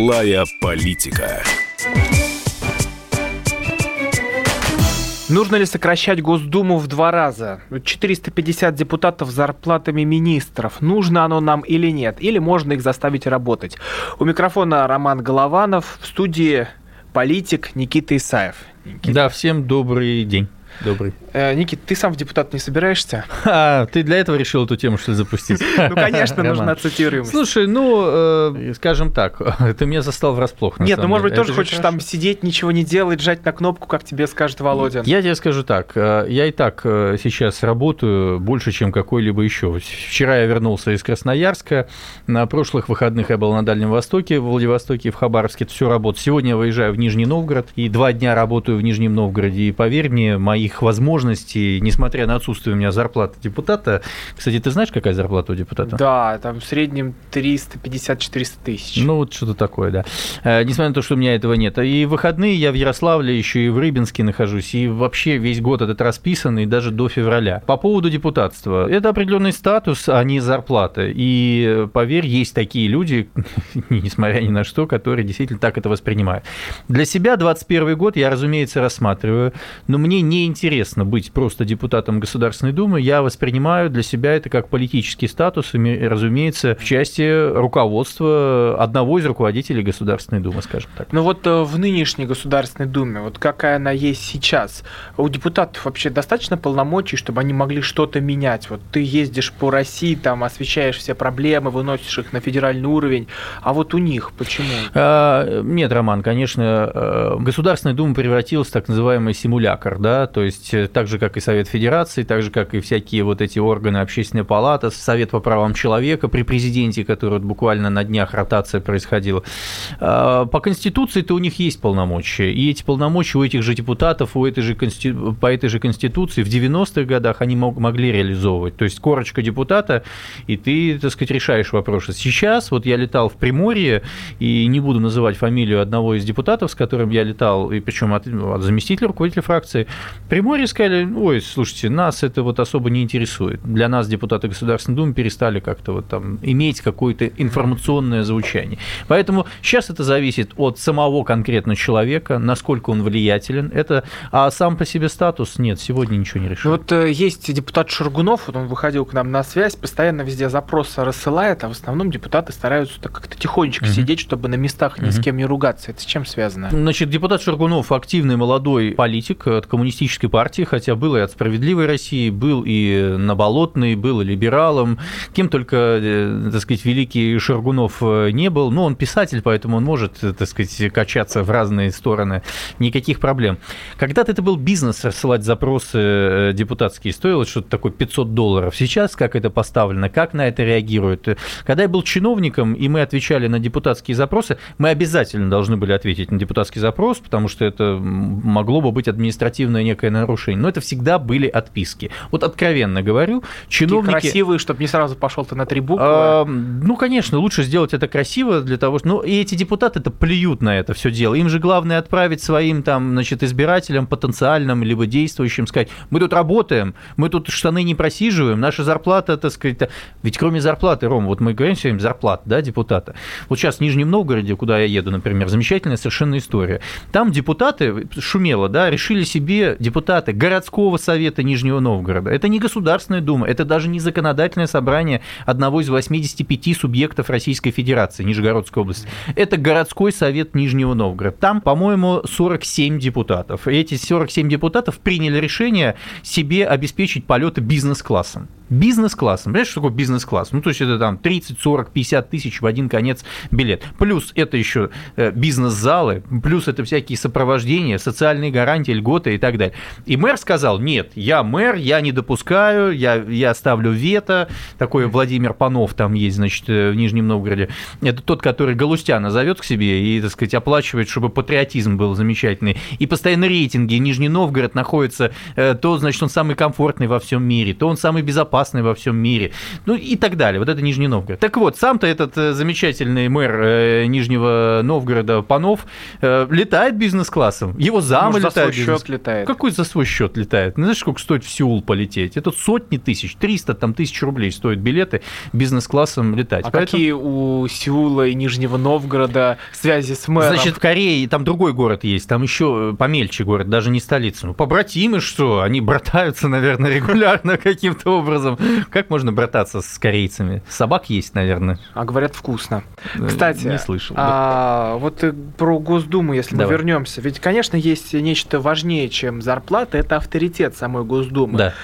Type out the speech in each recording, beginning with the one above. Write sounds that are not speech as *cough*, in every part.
Злая политика. Нужно ли сокращать Госдуму в два раза? 450 депутатов с зарплатами министров. Нужно оно нам или нет? Или можно их заставить работать? У микрофона Роман Голованов, в студии политик Никита Исаев. Никита. Да, всем добрый день. Добрый. Э, Никит, ты сам в депутат не собираешься? *laughs* А, ты для этого решил эту тему, что ли, запустить? *laughs* Ну, конечно, *laughs* нужна цитируемость. Слушай, ну, э, скажем так, ты меня застал врасплох. Нет, ну, может быть, тоже хочешь там сидеть, ничего не делать, жать на кнопку, как тебе скажет Володя. Я тебе скажу так, э, я и так сейчас работаю больше, чем какой-либо еще. Вчера я вернулся из Красноярска, на прошлых выходных я был на Дальнем Востоке, в Владивостоке в Хабаровске, это все работает. Сегодня я выезжаю в Нижний Новгород, и два дня работаю в Нижнем Новгороде, и поверь мне, моих возможностей, несмотря на отсутствие у меня зарплаты депутата. Кстати, ты знаешь, какая зарплата у депутата? Да, там в среднем 350-400 тысяч. Ну, вот что-то такое, да. Э, несмотря на то, что у меня этого нет. И в выходные я в Ярославле, еще и в Рыбинске нахожусь, и вообще весь год этот расписан, и даже до февраля. По поводу депутатства. Это определенный статус, а не зарплата. И, поверь, есть такие люди, *laughs* несмотря ни на что, которые действительно так это воспринимают. Для себя 21 год я, разумеется, рассматриваю, но мне не интересно быть просто депутатом Государственной Думы. Я воспринимаю для себя это как политический статус, и, разумеется, в части руководства одного из руководителей Государственной Думы, скажем так. Ну вот э, в нынешней Государственной Думе, вот какая она есть сейчас, у депутатов вообще достаточно полномочий, чтобы они могли что-то менять? Вот ты ездишь по России, там освещаешь все проблемы, выносишь их на федеральный уровень, а вот у них почему? А, нет, Роман, конечно, Государственная Дума превратилась в так называемый симулятор, да, то есть э, так же, как и Совет Федерации, так же, как и всякие вот эти органы Общественной палаты, Совет по правам человека при президенте, который вот буквально на днях ротация происходила. А, по Конституции-то у них есть полномочия, и эти полномочия у этих же депутатов, у этой же конститу... по этой же Конституции в 90-х годах они могли реализовывать. То есть корочка депутата, и ты, так сказать, решаешь вопросы. Сейчас вот я летал в Приморье, и не буду называть фамилию одного из депутатов, с которым я летал, и причем от, от заместителя руководителя фракции, Приморье сказали, ой, слушайте, нас это вот особо не интересует. Для нас депутаты Государственной Думы перестали как-то вот там иметь какое-то информационное звучание. Поэтому сейчас это зависит от самого конкретно человека, насколько он влиятелен. Это, а сам по себе статус нет, сегодня ничего не решил. Ну, вот э, есть депутат Шаргунов, вот он выходил к нам на связь, постоянно везде запросы рассылает, а в основном депутаты стараются как-то тихонечко угу. сидеть, чтобы на местах ни угу. с кем не ругаться. Это с чем связано? Значит, депутат Шаргунов активный молодой политик от коммунистической партии, хотя был и от «Справедливой России», был и на Болотной, был и либералом, кем только, э, так сказать, великий Шаргунов э, не был. Но он писатель, поэтому он может, так сказать, качаться в разные стороны. Никаких проблем. Когда-то это был бизнес рассылать запросы э, депутатские, стоило что-то такое 500 долларов. Сейчас как это поставлено, как на это реагируют? Когда я был чиновником, и мы отвечали на депутатские запросы, мы обязательно должны были ответить на депутатский запрос, потому что это могло бы быть административное некое нарушение. Но это всегда были отписки. Вот откровенно говорю, чиновники... Такие красивые, чтобы не сразу пошел ты на три буквы. А, ну, конечно, лучше сделать это красиво для того, что... Ну, и эти депутаты-то плюют на это все дело. Им же главное отправить своим там, значит, избирателям потенциальным, либо действующим, сказать, мы тут работаем, мы тут штаны не просиживаем, наша зарплата, так сказать... Ведь кроме зарплаты, Ром, вот мы говорим все время зарплата, да, депутата. Вот сейчас в Нижнем Новгороде, куда я еду, например, замечательная совершенно история. Там депутаты, шумело, да, решили себе депутаты городского совета Нижнего Новгорода. Это не Государственная Дума, это даже не законодательное собрание одного из 85 субъектов Российской Федерации, Нижегородской области. Это городской совет Нижнего Новгорода. Там, по-моему, 47 депутатов. И эти 47 депутатов приняли решение себе обеспечить полеты бизнес-классом бизнес-классом. Понимаешь, что такое бизнес-класс? Ну, то есть это там 30, 40, 50 тысяч в один конец билет. Плюс это еще э, бизнес-залы, плюс это всякие сопровождения, социальные гарантии, льготы и так далее. И мэр сказал, нет, я мэр, я не допускаю, я, я ставлю вето. Такой Владимир Панов там есть, значит, э, в Нижнем Новгороде. Это тот, который Галустяна зовет к себе и, так сказать, оплачивает, чтобы патриотизм был замечательный. И постоянно рейтинги Нижний Новгород находится, э, то, значит, он самый комфортный во всем мире, то он самый безопасный опасный во всем мире. Ну и так далее. Вот это Нижний Новгород. Так вот, сам-то этот э, замечательный мэр э, Нижнего Новгорода Панов э, летает бизнес-классом. Его замы Может, за летают. свой бизнес- счет летает. Какой за свой счет летает? Ну, Знаешь, сколько стоит в Сеул полететь? Это сотни тысяч, 300 там, тысяч рублей стоят билеты бизнес-классом летать. А Поэтому- какие у Сеула и Нижнего Новгорода связи с мэром? Значит, в Корее там другой город есть, там еще помельче город, даже не столица. Ну, побратимы что? Они братаются, *laughs* наверное, регулярно каким-то образом. Как можно брататься с корейцами? Собак есть, наверное. А говорят, вкусно. Кстати, не слышал. А, вот э, про Госдуму, если Давай. мы вернемся. Ведь, конечно, есть нечто важнее, чем зарплата, это авторитет самой Госдумы. Да.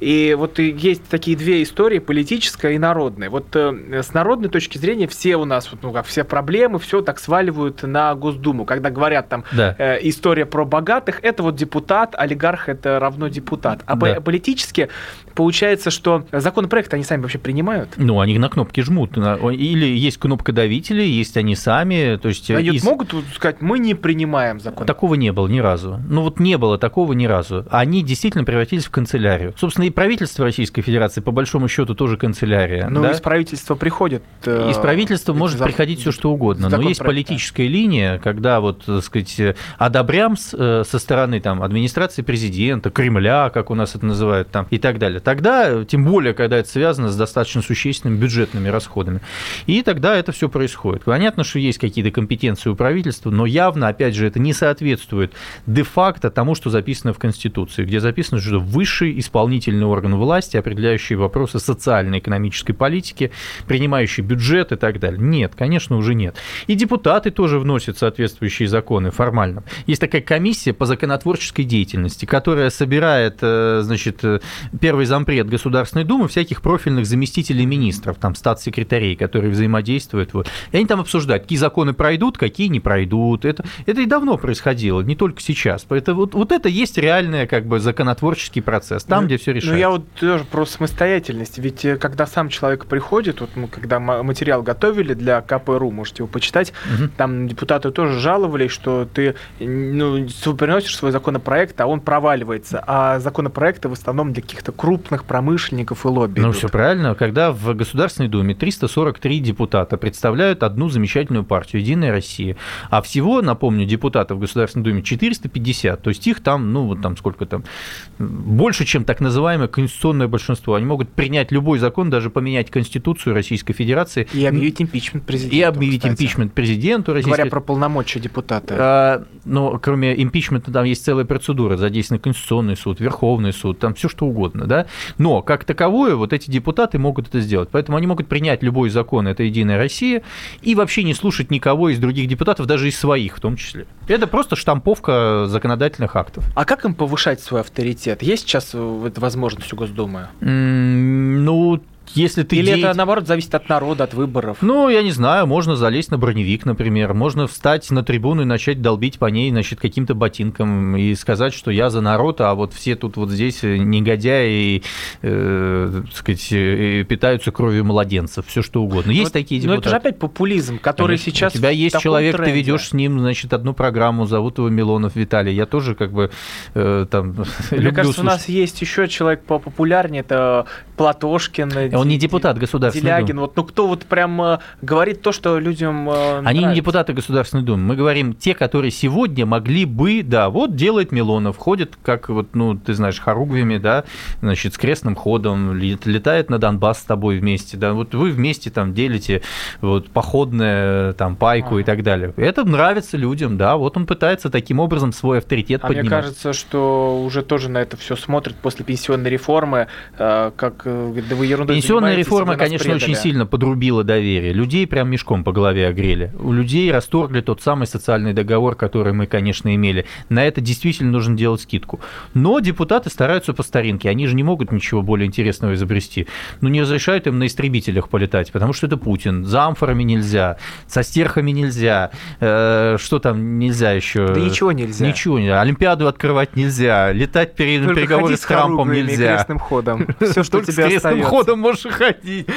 И вот есть такие две истории, политическая и народная. Вот э, с народной точки зрения все у нас, вот, ну, как все проблемы, все так сваливают на Госдуму. Когда говорят там Да. э, история про богатых, это вот депутат, олигарх это равно депутат. А Да. политически получается, что законопроекты они сами вообще принимают. Ну, они на кнопки жмут. Или есть кнопкодавители, есть они сами. То есть Они из- могут сказать, мы не принимаем закон. Такого не было ни разу. Ну вот не было такого ни разу. Они действительно превратились в канцелярию. Собственно, и правительство Российской Федерации, по большому счету, тоже канцелярия. Ну, да? из правительства приходит... э, Из правительства эти может зак- приходить все что угодно, но есть политическая линия, когда вот, так сказать, э, одобрям э, со стороны там администрации президента, Кремля, как у нас это называют там и так далее. Тогда, тем более, когда это связано с достаточно существенными бюджетными расходами, и тогда это все происходит. Понятно, что есть какие-то компетенции у правительства, но явно, опять же, это не соответствует де-факто тому, что записано в Конституции, где записано, что высший исполнительный орган власти, определяющий вопросы социально-экономической политики, принимающий бюджет и так далее. Нет, конечно, уже нет. И депутаты тоже вносят соответствующие законы формально. Есть такая комиссия по законотворческой деятельности, которая собирает, э, значит, э, первый зампред Государственной Думы всяких профильных заместителей министров, там, статс-секретарей, которые взаимодействуют. Вот. И они там обсуждают, какие законы пройдут, какие не пройдут. Это, это и давно происходило, не только сейчас. Это, вот, вот это есть реальный как бы законотворческий процесс, там, Ну, где все решается. Ну, я вот тоже про самостоятельность. Ведь э, когда сам человек приходит, вот мы когда ма- материал готовили для КПРУ, можете его почитать, Мгм. там депутаты тоже жаловались, что ты ну, приносишь свой законопроект, а он проваливается. А законопроекты в основном для каких-то крупных промышленников и лобби. Ну, идут. все правильно. Когда в Государственной Думе 343 депутата представляют одну замечательную партию «Единая Россия», а всего, напомню, депутатов в Государственной Думе 450, то есть их там, ну, вот там сколько там, больше, чем так называемое конституционное большинство. Они могут принять любой закон, даже поменять Конституцию Российской Федерации И объявить импичмент президенту. и объявить кстати. импичмент президенту Российской Говоря про полномочия депутата. а, но кроме импичмента там есть целая процедура, задействован Конституционный суд, Верховный суд, там все что угодно, да. Но как таковое вот эти депутаты могут это сделать, поэтому они могут принять любой закон, это Единая Россия, и вообще не слушать никого из других депутатов, даже из своих в том числе. Это просто штамповка законодательных актов. А как им повышать свой авторитет? Есть сейчас э, возможность у Госдумы? М, Ну, если ты Или деятель- это, наоборот, зависит от народа, от выборов? Ну, я не знаю, можно залезть на броневик, например, можно встать на трибуну и начать долбить по ней, значит, каким-то ботинком и сказать, что я за народ, а вот все тут вот здесь негодяи, э, так сказать, э, питаются кровью младенцев, все что угодно. Есть Вот, такие Но депутаты. это же опять популизм, который Конечно. сейчас У тебя есть человек, ты тренде. ведешь с ним, значит, одну программу, зовут его Милонов Виталий. Я тоже как бы э, там *laughs* Мне люблю кажется, у нас слушать. есть еще человек популярнее, это Платошкин. Он не депутат Государственной Делягин. Думы. Вот, ну кто вот прям э, говорит то, что людям э, Они не депутаты Государственной Думы. Мы говорим те, которые сегодня могли бы, да, вот делает Милонов, ходит как вот, ну, ты знаешь, хоругвями, да, значит, с крестным ходом, лет- летает на Донбасс с тобой вместе, да, вот вы вместе там делите вот походное, там, пайку и Ага. так далее. Это нравится людям, да, вот он пытается таким образом свой авторитет А мне поднимать. кажется, что уже тоже на это все смотрят после пенсионной реформы, э, как говорит, да вы ерундой Пенсионная реформа, конечно, очень предали. сильно подрубила доверие. Людей прям мешком по голове огрели. У людей расторгли тот самый социальный договор, который мы, конечно, имели. На это действительно нужно делать скидку. Но депутаты стараются по старинке. Они же не могут ничего более интересного изобрести. Ну, не разрешают им на истребителях полетать, потому что это Путин. За амфорами нельзя, со стерхами нельзя. Э, что там нельзя еще? Да ничего нельзя. Ничего нельзя. Олимпиаду открывать нельзя. Летать перед переговоры с Трампом нельзя. крестным ходом. Все, что тебе крестным ходом можно тоже ходить.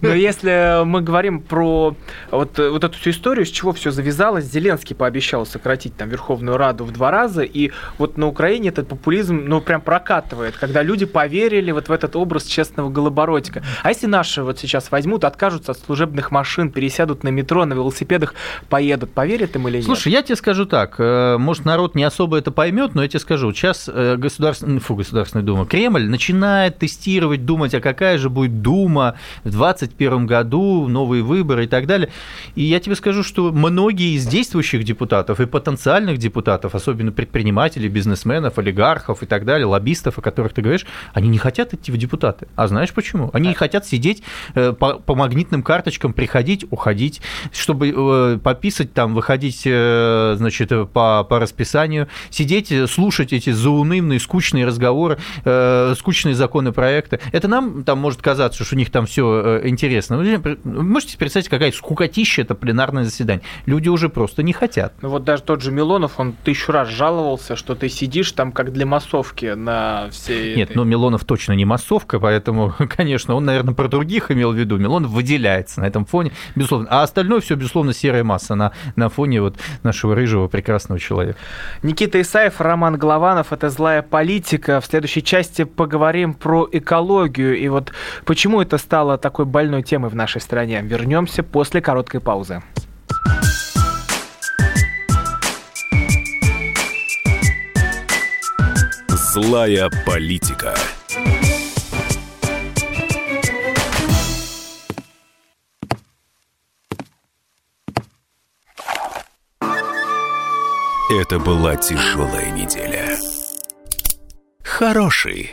Но если мы говорим про вот, вот эту всю историю, с чего все завязалось, Зеленский пообещал сократить там Верховную Раду в два раза, и вот на Украине этот популизм, ну, прям прокатывает, когда люди поверили вот в этот образ честного голобородика. А если наши вот сейчас возьмут, откажутся от служебных машин, пересядут на метро, на велосипедах, поедут, поверят им или нет? Слушай, я тебе скажу так, э, может, народ не особо это поймет, но я тебе скажу, сейчас э, государственный, фу, Государственная Дума, Кремль начинает тестировать, думать, а какая же будет Дума в 2021 году, новые выборы и так далее. И я тебе скажу, что многие из действующих депутатов и потенциальных депутатов, особенно предпринимателей, бизнесменов, олигархов и так далее, лоббистов, о которых ты говоришь, они не хотят идти в депутаты. А знаешь почему? Они не хотят сидеть э, по, по магнитным карточкам, приходить, уходить, чтобы э, пописать там, выходить, э, значит, по, по расписанию, сидеть, слушать эти заунывные, скучные разговоры, скучные законопроекты. Это нам там может казаться, что у них там все интересно. Вы можете представить, какая скукотища это пленарное заседание. Люди уже просто не хотят. Ну вот даже тот же Милонов, он тысячу раз жаловался, что ты сидишь там как для массовки на всей... Нет, этой... ну Милонов точно не массовка, поэтому, *laughs* конечно, он, наверное, про других имел в виду. Милонов выделяется на этом фоне, безусловно. А остальное все, безусловно, серая масса на, на фоне вот нашего рыжего прекрасного человека. Никита Исаев, Роман Голованов, это «Злая политика». В следующей части поговорим про экологию и вот почему это стало такой больной темой в нашей стране. Вернемся после короткой паузы. Злая политика. Это была тяжелая неделя. Хороший.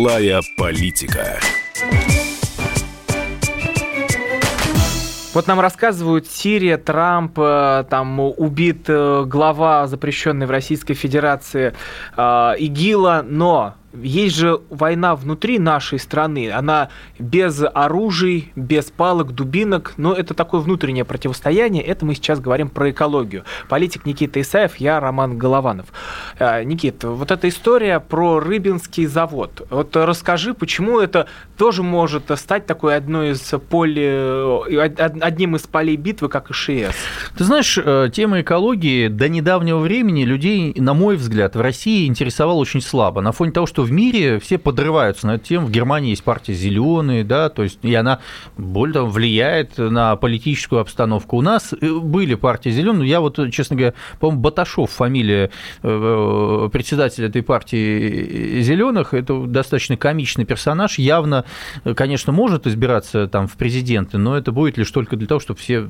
Злая политика. Вот нам рассказывают, Сирия, Трамп, э, там убит э, глава запрещенной в Российской Федерации э, ИГИЛа, но есть же война внутри нашей страны, она без оружий, без палок, дубинок, но это такое внутреннее противостояние, это мы сейчас говорим про экологию. Политик Никита Исаев, я Роман Голованов. А, Никит, вот эта история про Рыбинский завод, вот расскажи, почему это тоже может стать такой одной из поле, одним из полей битвы, как и ШИЭС? Ты знаешь, э, тема экологии до недавнего времени людей, на мой взгляд, в России интересовала очень слабо, на фоне того, что что в мире все подрываются на эту тему. В Германии есть партия «Зеленые», да, то есть и она более того влияет на политическую обстановку. У нас э, были партии «Зеленые», я вот, честно говоря, по-моему, Баташов, фамилия э, э, председателя этой партии «Зеленых», это достаточно комичный персонаж, явно, конечно, может избираться там в президенты, но это будет лишь только для того, чтобы все,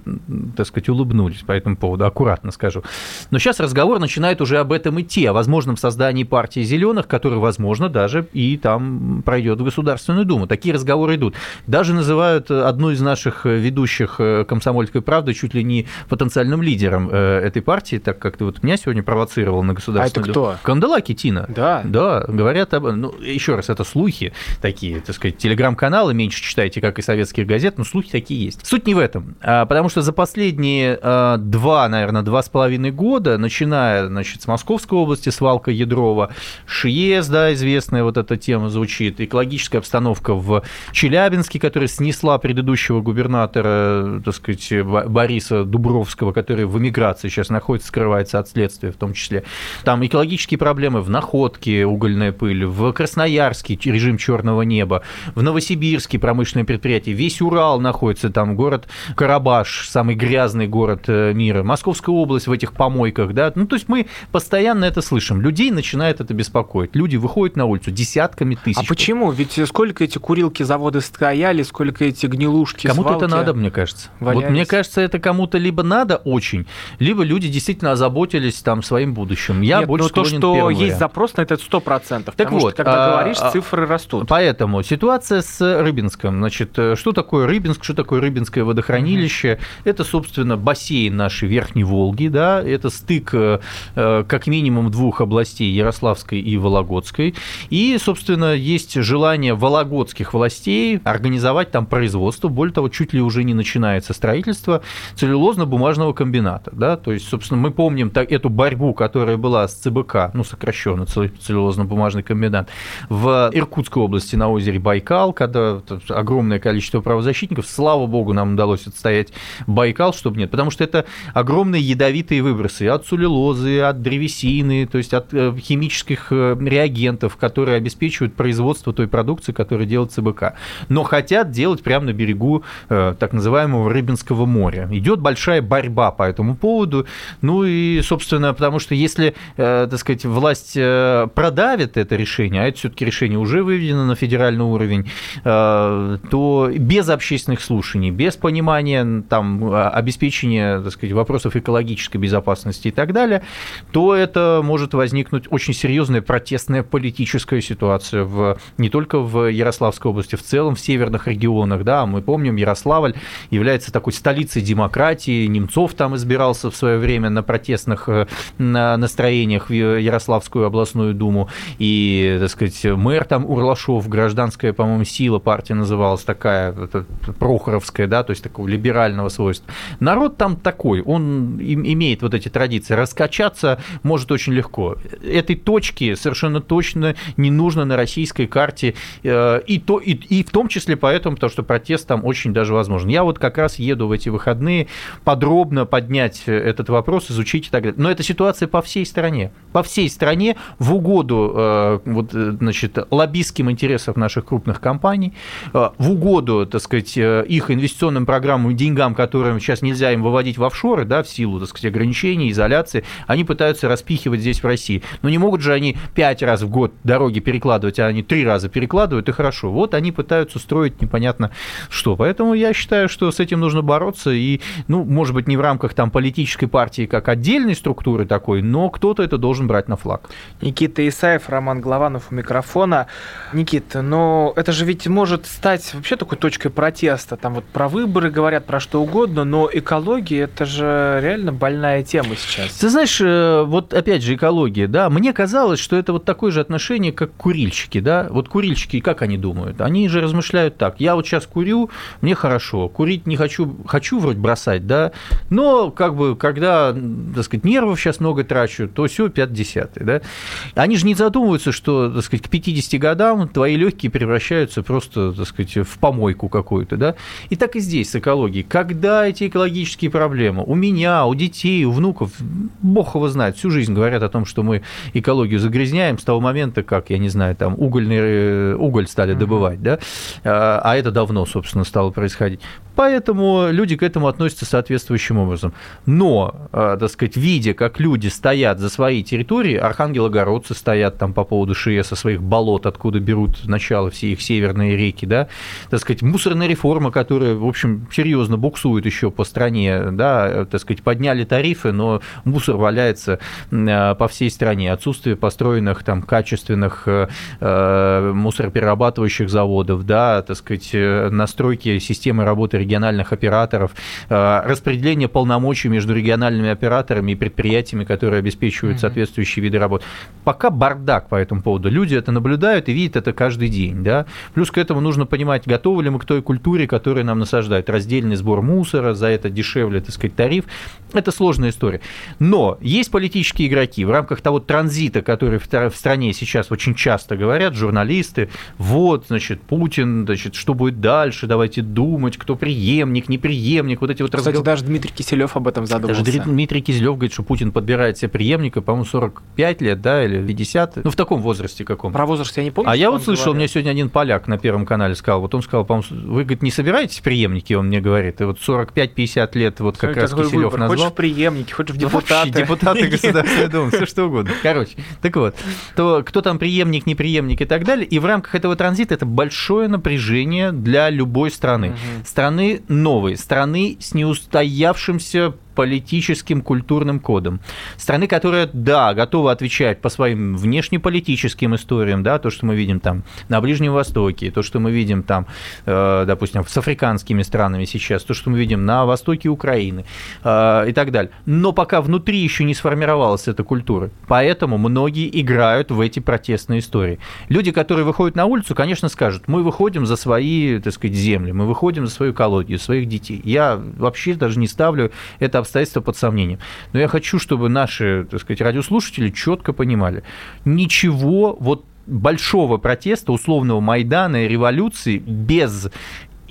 так сказать, улыбнулись по этому поводу, аккуратно скажу. Но сейчас разговор начинает уже об этом идти, о возможном создании партии «Зеленых», которая, возможно, возможно, даже и там пройдет в Государственную Думу. Такие разговоры идут. Даже называют одну из наших ведущих э, «Комсомольской правды» чуть ли не потенциальным лидером э, этой партии, так как ты вот меня сегодня провоцировал на Государственную а это кто? Канделаки Тина. Да. Да, говорят об... Ну, еще раз, это слухи такие, так сказать, телеграм-каналы меньше читайте, как и советских газет, но слухи такие есть. Суть не в этом, а потому что за последние два, наверное, два с половиной года, начиная, значит, с Московской области, свалка Ядрова, ШИЕС, да, известный известная вот эта тема звучит. Экологическая обстановка в Челябинске, которая снесла предыдущего губернатора, так сказать, Бориса Дубровского, который в эмиграции сейчас находится, скрывается от следствия в том числе. Там экологические проблемы в Находке, угольная пыль, в Красноярске режим черного неба, в Новосибирске промышленное предприятие, весь Урал находится, там город Карабаш, самый грязный город э, мира, Московская область в этих помойках, да, ну, то есть мы постоянно это слышим. Людей начинает это беспокоить. Люди выходят на улицу десятками тысяч. А почему? Ведь сколько эти курилки заводы стояли, сколько эти гнилушки, Кому-то это надо, мне кажется. Валялись. Вот мне кажется, это кому-то либо надо очень, либо люди действительно озаботились там своим будущим. Я Нет, больше но то, что есть запрос на это, это 100%. Так потому вот, что, когда а, говоришь, а, цифры растут. Поэтому ситуация с Рыбинском. Значит, э, что такое Рыбинск, что такое Рыбинское водохранилище? Mm-hmm. Это, собственно, бассейн нашей Верхней Волги, да, это стык э, э, как минимум двух областей, Ярославской и Вологодской. И, собственно, есть желание вологодских властей организовать там производство. Более того, чуть ли уже не начинается строительство целлюлозно-бумажного комбината. Да? То есть, собственно, мы помним так, эту борьбу, которая была с ЦБК, ну, сокращенно целлюлозно-бумажный комбинат, в Иркутской области на озере Байкал, когда огромное количество правозащитников, слава богу, нам удалось отстоять Байкал, чтобы нет, потому что это огромные ядовитые выбросы от целлюлозы, от древесины, то есть от э, химических э, реагентов, которые обеспечивают производство той продукции, которую делает ЦБК. Но хотят делать прямо на берегу э, так называемого Рыбинского моря. Идет большая борьба по этому поводу. Ну и, собственно, потому что если, так сказать, власть продавит это решение, а это все-таки решение уже выведено на федеральный уровень, то без общественных слушаний, без понимания там, обеспечения так сказать, вопросов экологической безопасности и так далее, то это может возникнуть очень серьезная протестная политическая ситуация в, не только в Ярославской области, в целом в северных регионах. Да, мы помним, Ярославль является такой столицей демократии, Немцов там избирался в свое время на протестных э, настроениях в Ярославскую областную думу, и, так сказать, мэр там Урлашов, гражданская, по-моему, сила партия называлась такая, Прохоровская, да, то есть такого либерального свойства. Народ там такой, он имеет вот эти традиции. Раскачаться может очень легко. Этой точки совершенно точно не нужно на российской карте, э, и, то, и, и в том числе поэтому, потому что протест там очень даже возможен. Я вот как раз еду в эти выходные подробно поднять этот вопрос, изучить и так далее. Но эта ситуация по всей стране. По всей стране в угоду э, вот, значит, лоббистским интересам наших крупных компаний, э, в угоду, так сказать, их инвестиционным программам, деньгам, которым сейчас нельзя им выводить в офшоры, да, в силу, так сказать, ограничений, изоляции, они пытаются распихивать здесь в России. Но не могут же они пять раз в год дороги перекладывать, а они три раза перекладывают, и хорошо. Вот они пытаются строить непонятно что. Поэтому я считаю, что с этим нужно бороться, и, ну, может быть, не в рамках там политической партии как отдельной структуры такой, но кто-то это должен брать на флаг. Никита Исаев, Роман Голованов у микрофона. Никита, но это же ведь может стать вообще такой точкой протеста. Там вот про выборы говорят, про что угодно, но экология это же реально больная тема сейчас. Ты знаешь, э, вот опять же экология, да, мне казалось, что это вот такое же отношение, как курильщики, да, вот курильщики, как они думают? Они же размышляют так, я вот сейчас курю, мне хорошо, курить не хочу, хочу вроде бросать, да, но как бы, когда, так сказать, нервов сейчас много трачу, то все 5-10, да. Они же не задумываются, что, так сказать, к 50 годам твои легкие превращаются просто, так сказать, в помойку какую-то, да. И так и здесь с экологией. Когда эти экологические проблемы у меня, у детей, у внуков, бог его знает, всю жизнь говорят о том, что мы экологию загрязняем с того момента, как, я не знаю, там угольный, э, уголь стали добывать, да, а, а это давно, собственно, стало происходить. Поэтому люди к этому относятся соответствующим образом. Но, э, так сказать, видя, как люди стоят за своей территорией, архангелогородцы стоят там по поводу ШИЭ со своих болот, откуда берут начало все их северные реки, да, так сказать, мусорная реформа, которая, в общем, серьезно буксует еще по стране, да, так сказать, подняли тарифы, но мусор валяется э, по всей стране. Отсутствие построенных там качественных э, мусороперерабатывающих заводов, да, так сказать, настройки системы работы региональных операторов, э, распределение полномочий между региональными операторами и предприятиями, которые обеспечивают mm-hmm. соответствующие виды работ. Пока бардак по этому поводу. Люди это наблюдают и видят это каждый день. Да? Плюс к этому нужно понимать, готовы ли мы к той культуре, которую нам насаждают. Раздельный сбор мусора, за это дешевле, так сказать, тариф. Это сложная история. Но есть политические игроки в рамках того транзита, который в стране сейчас очень часто говорят, журналисты, вот, значит, Путин, значит, что будет дальше, давайте думать, кто преемник, неприемник, вот эти вот Кстати, разговор... даже Дмитрий Киселев об этом задумался. Даже Дмитрий Киселев говорит, что Путин подбирает себе преемника, по-моему, по-моему, 45 лет, да, или 50, ну, в таком возрасте каком. Про возраст я не помню. А я вот слышал, говорил. мне сегодня один поляк на Первом канале сказал, вот он сказал, по-моему, вы, говорит, не собираетесь преемники, он мне говорит, и вот 45-50 лет, вот как Смотри, раз Киселев. Хочешь назвал. в преемники, хочешь в Ну, вообще, депутаты. депутаты *laughs* Государственной Думы, все что угодно. Короче, так вот, то кто там преемник, не преемник и так далее. И в рамках этого транзита это большое напряжение для любой страны. Страны новой, страны с неустоявшимся политическим культурным кодом. Страны, которая, да, готова отвечать по своим внешнеполитическим историям, да, то, что мы видим там на Ближнем Востоке, то, что мы видим там, э, допустим, с африканскими странами сейчас, то, что мы видим на востоке Украины э, и так далее. Но пока внутри еще не сформировалась эта культура. Поэтому многие играют в эти протестные истории. Люди, которые выходят на улицу, конечно, скажут, мы выходим за свои, так сказать, земли, мы выходим за свою колодию, своих детей. Я вообще даже не ставлю это обстоятельство под сомнением. Но я хочу, чтобы наши, так сказать, радиослушатели четко понимали, ничего вот большого протеста, условного Майдана и революции без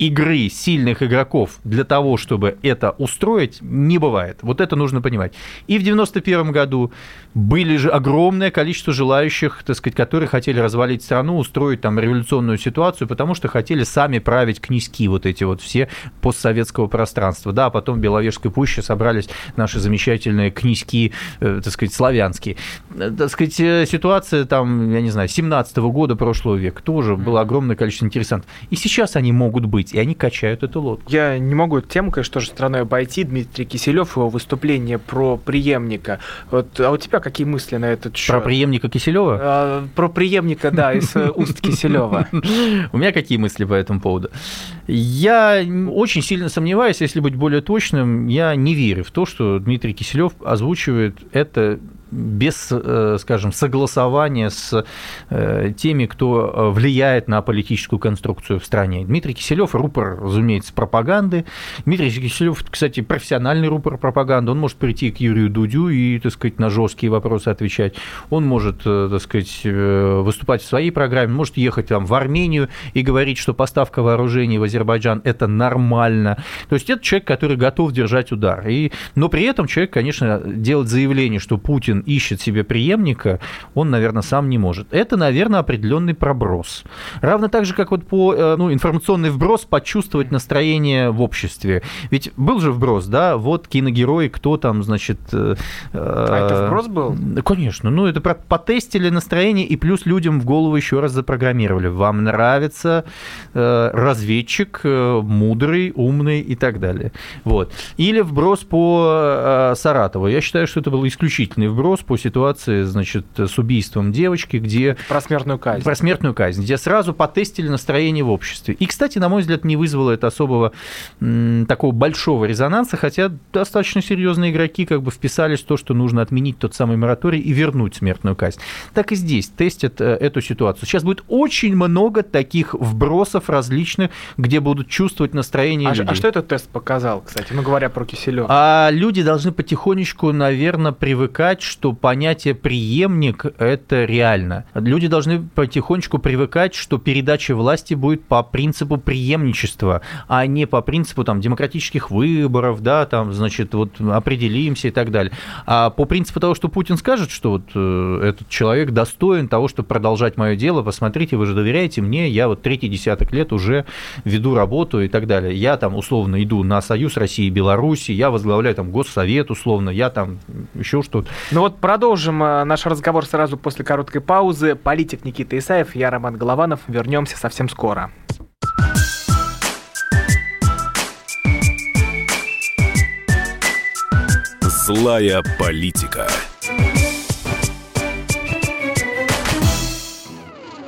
игры сильных игроков для того, чтобы это устроить, не бывает. Вот это нужно понимать. И в 91 году были же огромное количество желающих, так сказать, которые хотели развалить страну, устроить там революционную ситуацию, потому что хотели сами править князьки вот эти вот все постсоветского пространства. Да, потом в Беловежской пуще собрались наши замечательные князьки, э, так сказать, славянские. Э, Так сказать, э, ситуация там, я не знаю, 17 года прошлого века тоже было огромное количество интересантов. И сейчас они могут быть, и они качают эту лодку. Я не могу эту тему, конечно, тоже страной обойти. Дмитрий Киселев, его выступление про преемника. Вот, а у тебя какие мысли на этот счет? Про преемника Киселева? А, про преемника, да, из э, уст Киселева. *laughs* У меня какие мысли по этому поводу? Я очень сильно сомневаюсь, если быть более точным, я не верю в то, что Дмитрий Киселев озвучивает это без, э, скажем, согласования с э, теми, кто э, влияет на политическую конструкцию в стране. Дмитрий Киселев рупор, разумеется, пропаганды. Дмитрий Киселев, кстати, профессиональный рупор пропаганды. Он может прийти к Юрию Дудю и, так сказать, на жесткие вопросы отвечать. Он может, так сказать, выступать в своей программе, может ехать там в Армению и говорить, что поставка вооружений в Азербайджан – это нормально. То есть это человек, который готов держать удар. И, но при этом человек, конечно, делать заявление, что Путин ищет себе преемника, он, наверное, сам не может. Это, наверное, определенный проброс. Равно так же, как вот по э, ну, информационный вброс почувствовать настроение в обществе. Ведь был же вброс, да, вот киногерой, кто там, значит... э, А это вброс был? Конечно. Ну, это потестили настроение и плюс людям в голову еще раз запрограммировали. Вам нравится э, разведчик, э, мудрый, умный и так далее. Вот. Или вброс по э, Саратову. Я считаю, что это был исключительный вброс по ситуации, значит, с убийством девочки, где Про смертную казнь. про смертную казнь, где сразу потестили настроение в обществе. И, кстати, на мой взгляд, не вызвало это особого м, такого большого резонанса, хотя достаточно серьезные игроки как бы вписались в то, что нужно отменить тот самый мораторий и вернуть смертную казнь. Так и здесь тестят э, эту ситуацию. Сейчас будет очень много таких вбросов различных, где будут чувствовать настроение А, людей. а что этот тест показал, кстати, ну говоря про Киселева? А люди должны потихонечку, наверное, привыкать, что понятие преемник это реально. Люди должны потихонечку привыкать, что передача власти будет по принципу преемничества, а не по принципу там демократических выборов, да, там, значит, вот определимся и так далее. А по принципу того, что Путин скажет, что вот э, этот человек достоин того, чтобы продолжать мое дело, посмотрите, вы же доверяете мне, я вот третий десяток лет уже веду работу и так далее. Я там условно иду на Союз России и Беларуси, я возглавляю там Госсовет условно, я там еще что-то. Ну вот продолжим э, наш разговор сразу после короткой паузы. Политик Никита Исаев, я Роман Голованов. Вернемся совсем скоро. Злая политика.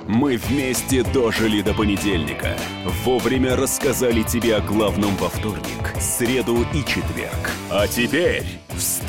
Мы вместе дожили до понедельника. Вовремя рассказали тебе о главном во вторник, среду и четверг. А теперь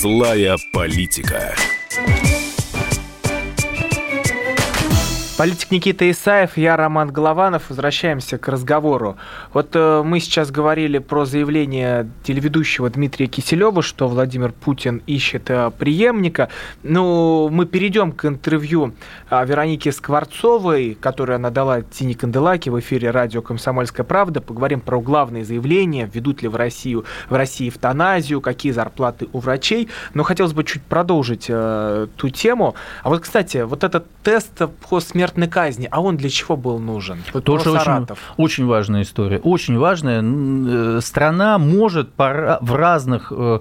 Злая политика. Политик Никита Исаев, я Роман Голованов. Возвращаемся к разговору. Вот э, мы сейчас говорили про заявление телеведущего Дмитрия Киселева, что Владимир Путин ищет э, преемника. Ну, мы перейдем к интервью э, Вероники Скворцовой, которую она дала Тине Канделаке в эфире радио «Комсомольская правда». Поговорим про главные заявления, ведут ли в Россию в России эвтаназию, какие зарплаты у врачей. Но хотелось бы чуть продолжить э, ту тему. А вот, кстати, вот этот тест по смерти смертной казни, а он для чего был нужен? Вот Тоже очень, очень важная история. Очень важная. Э, страна может в разных, э,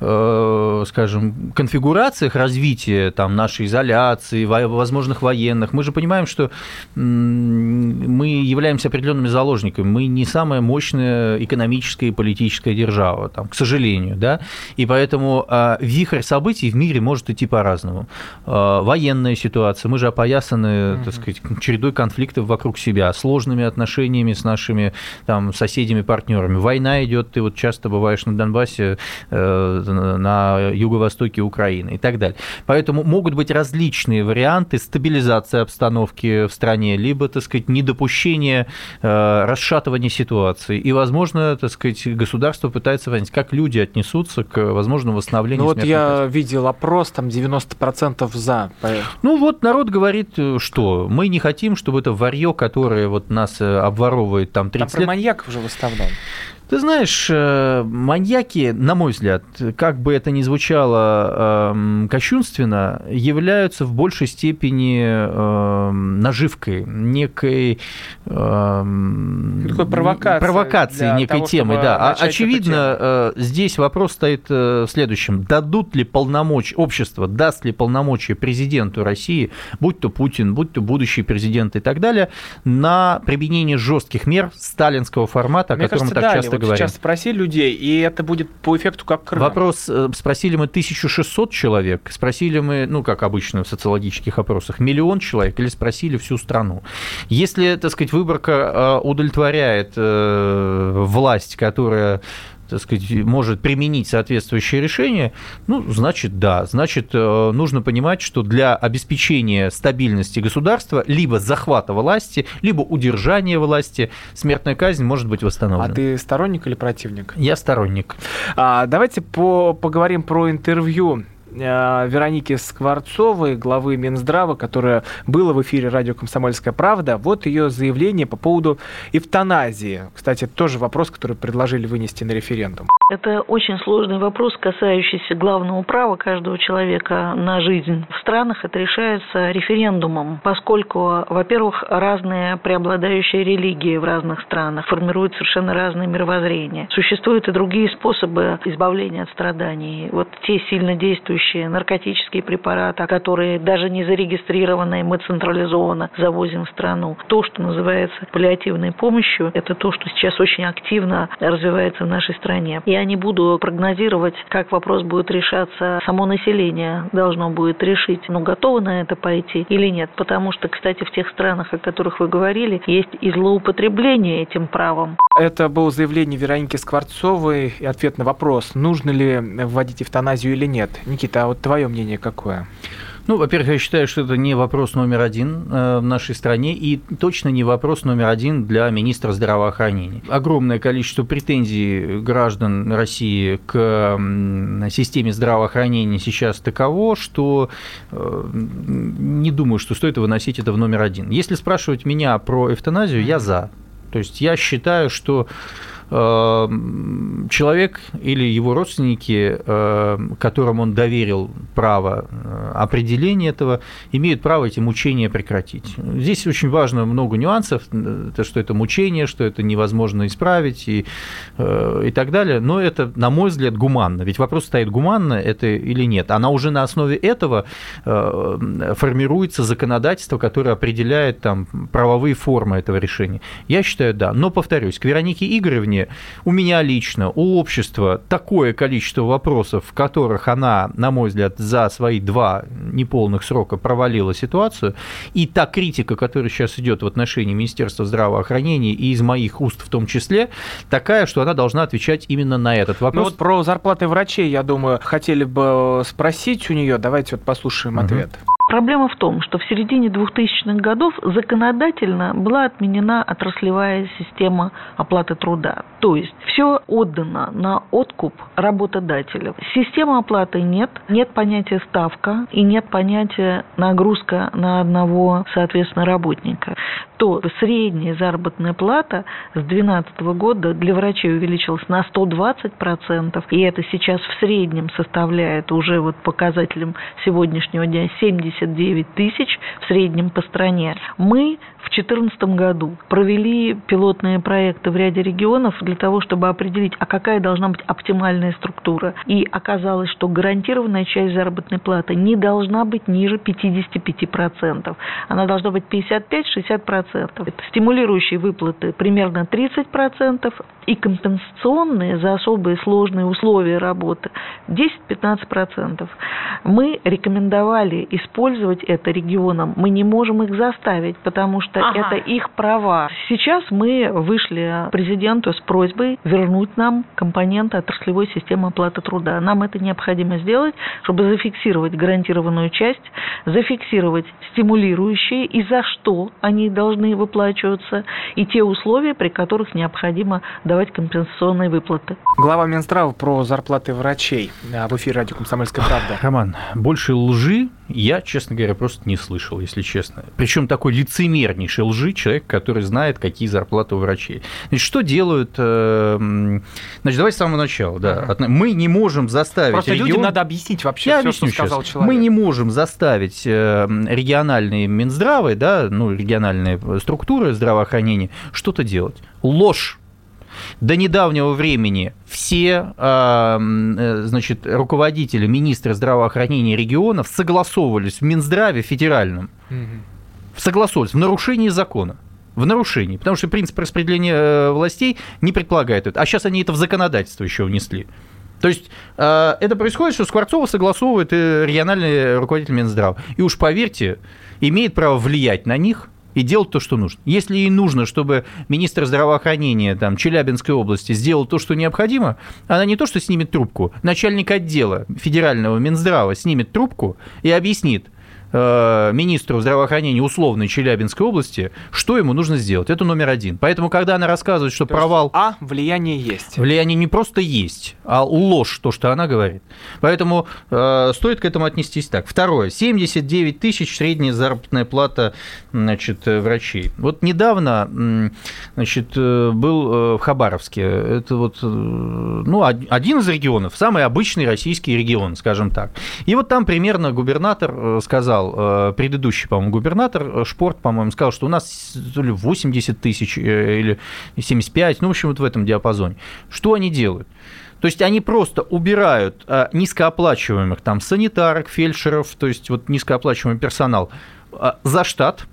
э, скажем, конфигурациях развития там, нашей изоляции, возможных военных. Мы же понимаем, что мы являемся определенными заложниками. Мы не самая мощная экономическая и политическая держава, там, к сожалению. Да? И поэтому а, вихрь событий в мире может идти по-разному. А, военная ситуация. Мы же опоясаны так сказать, чередой конфликтов вокруг себя, сложными отношениями с нашими там, соседями, партнерами. Война идет, ты вот часто бываешь на Донбассе, э, на юго-востоке Украины и так далее. Поэтому могут быть различные варианты стабилизации обстановки в стране, либо, так сказать, недопущение э, расшатывания ситуации. И, возможно, так сказать, государство пытается понять, как люди отнесутся к возможному восстановлению. Ну вот я видел опрос, там 90% за. Ну вот народ говорит, что мы не хотим, чтобы это варье, которое вот нас э, обворовывает там 30 там лет... про маньяков уже выставляли. Ты знаешь, э, маньяки, на мой взгляд, как бы это ни звучало э, кощунственно, являются в большей степени э, наживкой, некой э, провокации, провокации некой темы. Да. А очевидно, э, здесь вопрос стоит э, в следующем. Дадут ли полномочия, общество даст ли полномочия президенту России, будь то Путин, будь то будущий президент и так далее, на применение жестких мер сталинского формата, о Мне котором кажется, так часто вот говорим. Сейчас спроси людей, и это будет по эффекту как Крым. Вопрос, э, спросили мы 1600 человек, спросили мы, ну, как обычно в социологических опросах, миллион человек, или спросили всю страну. Если, так сказать, выборка э, удовлетворяет э, власть, которая так сказать, может применить соответствующее решение, ну, значит, да. Значит, э, нужно понимать, что для обеспечения стабильности государства либо захвата власти, либо удержания власти смертная казнь может быть восстановлена. А ты сторонник или противник? Я сторонник. А, давайте по поговорим про интервью Вероники Скворцовой, главы Минздрава, которая была в эфире радио «Комсомольская правда». Вот ее заявление по поводу эвтаназии. Кстати, тоже вопрос, который предложили вынести на референдум. Это очень сложный вопрос, касающийся главного права каждого человека на жизнь. В странах это решается референдумом, поскольку, во-первых, разные преобладающие религии в разных странах формируют совершенно разные мировоззрения. Существуют и другие способы избавления от страданий. Вот те сильно действующие действующие наркотические препараты, которые даже не зарегистрированы, мы централизованно завозим в страну. То, что называется паллиативной помощью, это то, что сейчас очень активно развивается в нашей стране. Я не буду прогнозировать, как вопрос будет решаться. Само население должно будет решить, ну, готово на это пойти или нет. Потому что, кстати, в тех странах, о которых вы говорили, есть и злоупотребление этим правом. Это было заявление Вероники Скворцовой и ответ на вопрос, нужно ли вводить эвтаназию или нет. Никита, а вот твое мнение какое? Ну, во-первых, я считаю, что это не вопрос номер один э, в нашей стране и точно не вопрос номер один для министра здравоохранения. Огромное количество претензий граждан России к системе здравоохранения сейчас таково, что э, не думаю, что стоит выносить это в номер один. Если спрашивать меня про эвтаназию, я за. То есть я считаю, что человек или его родственники, эм, которым он доверил право э, определения этого, имеют право эти мучения прекратить. Здесь очень важно много нюансов, э, то, что это мучение, что это невозможно исправить и, э, и так далее, но это, на мой взгляд, гуманно. Ведь вопрос стоит, гуманно это или нет. Она уже на основе этого формируется законодательство, которое определяет там, правовые формы этого решения. Я считаю, да. Но, повторюсь, к Веронике Игоревне у меня лично, у общества такое количество вопросов, в которых она, на мой взгляд, за свои два неполных срока провалила ситуацию, и та критика, которая сейчас идет в отношении Министерства здравоохранения и из моих уст в том числе, такая, что она должна отвечать именно на этот вопрос. Ну вот про зарплаты врачей, я думаю, хотели бы спросить у нее. Давайте вот послушаем угу. ответ. Проблема в том, что в середине 2000-х годов законодательно была отменена отраслевая система оплаты труда. То есть все отдано на откуп работодателя. Системы оплаты нет, нет понятия ставка и нет понятия нагрузка на одного, соответственно, работника. То средняя заработная плата с 2012 года для врачей увеличилась на 120%, и это сейчас в среднем составляет уже вот показателем сегодняшнего дня 70 79 тысяч в среднем по стране. Мы в 2014 году провели пилотные проекты в ряде регионов для того, чтобы определить, а какая должна быть оптимальная структура. И оказалось, что гарантированная часть заработной платы не должна быть ниже 55%. Она должна быть 55-60%. Это стимулирующие выплаты примерно 30% и компенсационные за особые сложные условия работы 10-15%. Мы рекомендовали использовать это регионам. Мы не можем их заставить, потому что ага. это их права. Сейчас мы вышли президенту с просьбой вернуть нам компоненты отраслевой системы оплаты труда. Нам это необходимо сделать, чтобы зафиксировать гарантированную часть, зафиксировать стимулирующие и за что они должны выплачиваться, и те условия, при которых необходимо давать компенсационные выплаты. Глава Минздрава про зарплаты врачей в эфире радио «Комсомольская правда». Роман, больше лжи я, честно говоря, просто не слышал, если честно. Причем такой лицемернейший лжи человек, который знает, какие зарплаты у врачей. Значит, что делают... Э, значит, давайте с самого начала. Да. Мы не можем заставить... Просто регион... людям надо объяснить вообще Я все, что сказал сейчас. человек. Мы не можем заставить э, региональные Минздравы, да, ну, региональные структуры здравоохранения что-то делать. Ложь до недавнего времени все а, э, значит, руководители, министры здравоохранения регионов согласовывались в Минздраве федеральном. Согласовывались в нарушении закона в нарушении, потому что принцип распределения э, властей не предполагает это. А сейчас они это в законодательство еще внесли. То есть э, это происходит, что Скворцова согласовывает региональный руководитель Минздрава. И уж поверьте, имеет право влиять на них и делать то, что нужно. Если ей нужно, чтобы министр здравоохранения там, Челябинской области сделал то, что необходимо, она не то, что снимет трубку, начальник отдела федерального Минздрава снимет трубку и объяснит – Э, министру здравоохранения условной Челябинской области, что ему нужно сделать. Это номер один. Поэтому, когда она рассказывает, что то провал... А, влияние есть. Влияние не просто есть, а ложь, то, что она говорит. Поэтому э, стоит к этому отнестись так. Второе. 79 тысяч средняя заработная плата значит, врачей. Вот недавно значит, э, был э, в Хабаровске. Это вот ну, один из регионов, самый обычный российский регион, скажем так. И вот там примерно губернатор сказал, сказал, э, предыдущий, по-моему, губернатор, э, Шпорт, по-моему, сказал, что у нас то ли 80 тысяч э, или 75, ну, в общем, вот в этом диапазоне. Что они делают? То есть они просто убирают низкооплачиваемых там санитарок, фельдшеров, то есть вот низкооплачиваемый персонал за штат,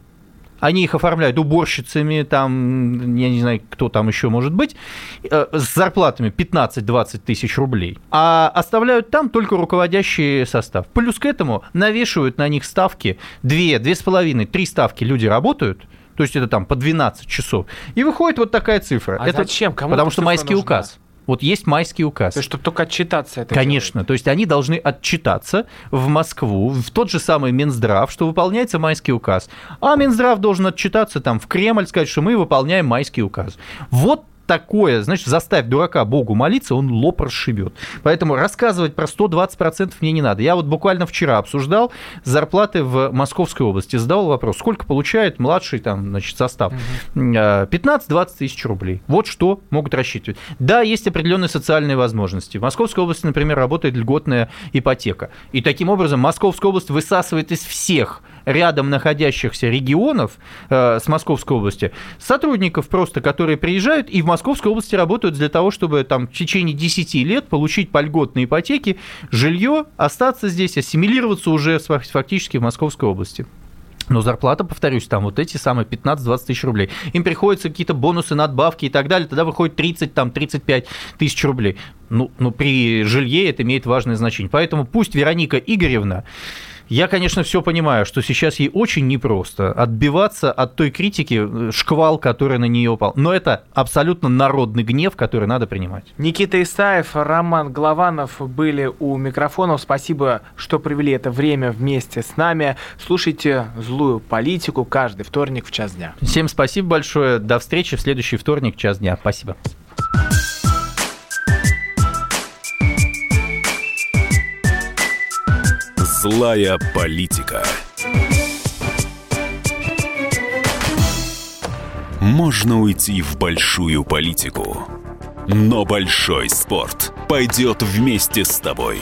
они их оформляют уборщицами, там, я не знаю, кто там еще может быть, э, с зарплатами 15-20 тысяч рублей, а оставляют там только руководящий состав. Плюс к этому навешивают на них ставки 2, 2,5, 3 ставки люди работают, то есть это там по 12 часов, и выходит вот такая цифра. А это, зачем? Кому потому что майский нужна? указ. Вот есть майский указ. То есть, чтобы только отчитаться это Конечно. Делает. То есть, они должны отчитаться в Москву, в тот же самый Минздрав, что выполняется майский указ. А Минздрав должен отчитаться там в Кремль, сказать, что мы выполняем майский указ. Вот такое, значит, заставь дурака Богу молиться, он лоб расшибет. Поэтому рассказывать про 120% мне не надо. Я вот буквально вчера обсуждал зарплаты в Московской области, задал вопрос, сколько получает младший там, значит, состав? 15-20 тысяч рублей. Вот что могут рассчитывать. Да, есть определенные социальные возможности. В Московской области, например, работает льготная ипотека. И таким образом Московская область высасывает из всех рядом находящихся регионов э, с Московской области сотрудников просто, которые приезжают и в Московской области работают для того, чтобы там в течение 10 лет получить по льготной ипотеке жилье, остаться здесь, ассимилироваться уже фактически в Московской области. Но зарплата, повторюсь, там вот эти самые 15-20 тысяч рублей. Им приходятся какие-то бонусы, надбавки и так далее, тогда выходит 30, там, 35 тысяч рублей. Ну, ну, при жилье это имеет важное значение. Поэтому пусть Вероника Игоревна я, конечно, все понимаю, что сейчас ей очень непросто отбиваться от той критики, э, шквал, который на нее упал. Но это абсолютно народный гнев, который надо принимать. Никита Исаев, Роман Главанов были у микрофонов. Спасибо, что провели это время вместе с нами. Слушайте «Злую политику» каждый вторник в час дня. Всем спасибо большое. До встречи в следующий вторник в час дня. Спасибо. Злая политика. Можно уйти в большую политику, но большой спорт пойдет вместе с тобой.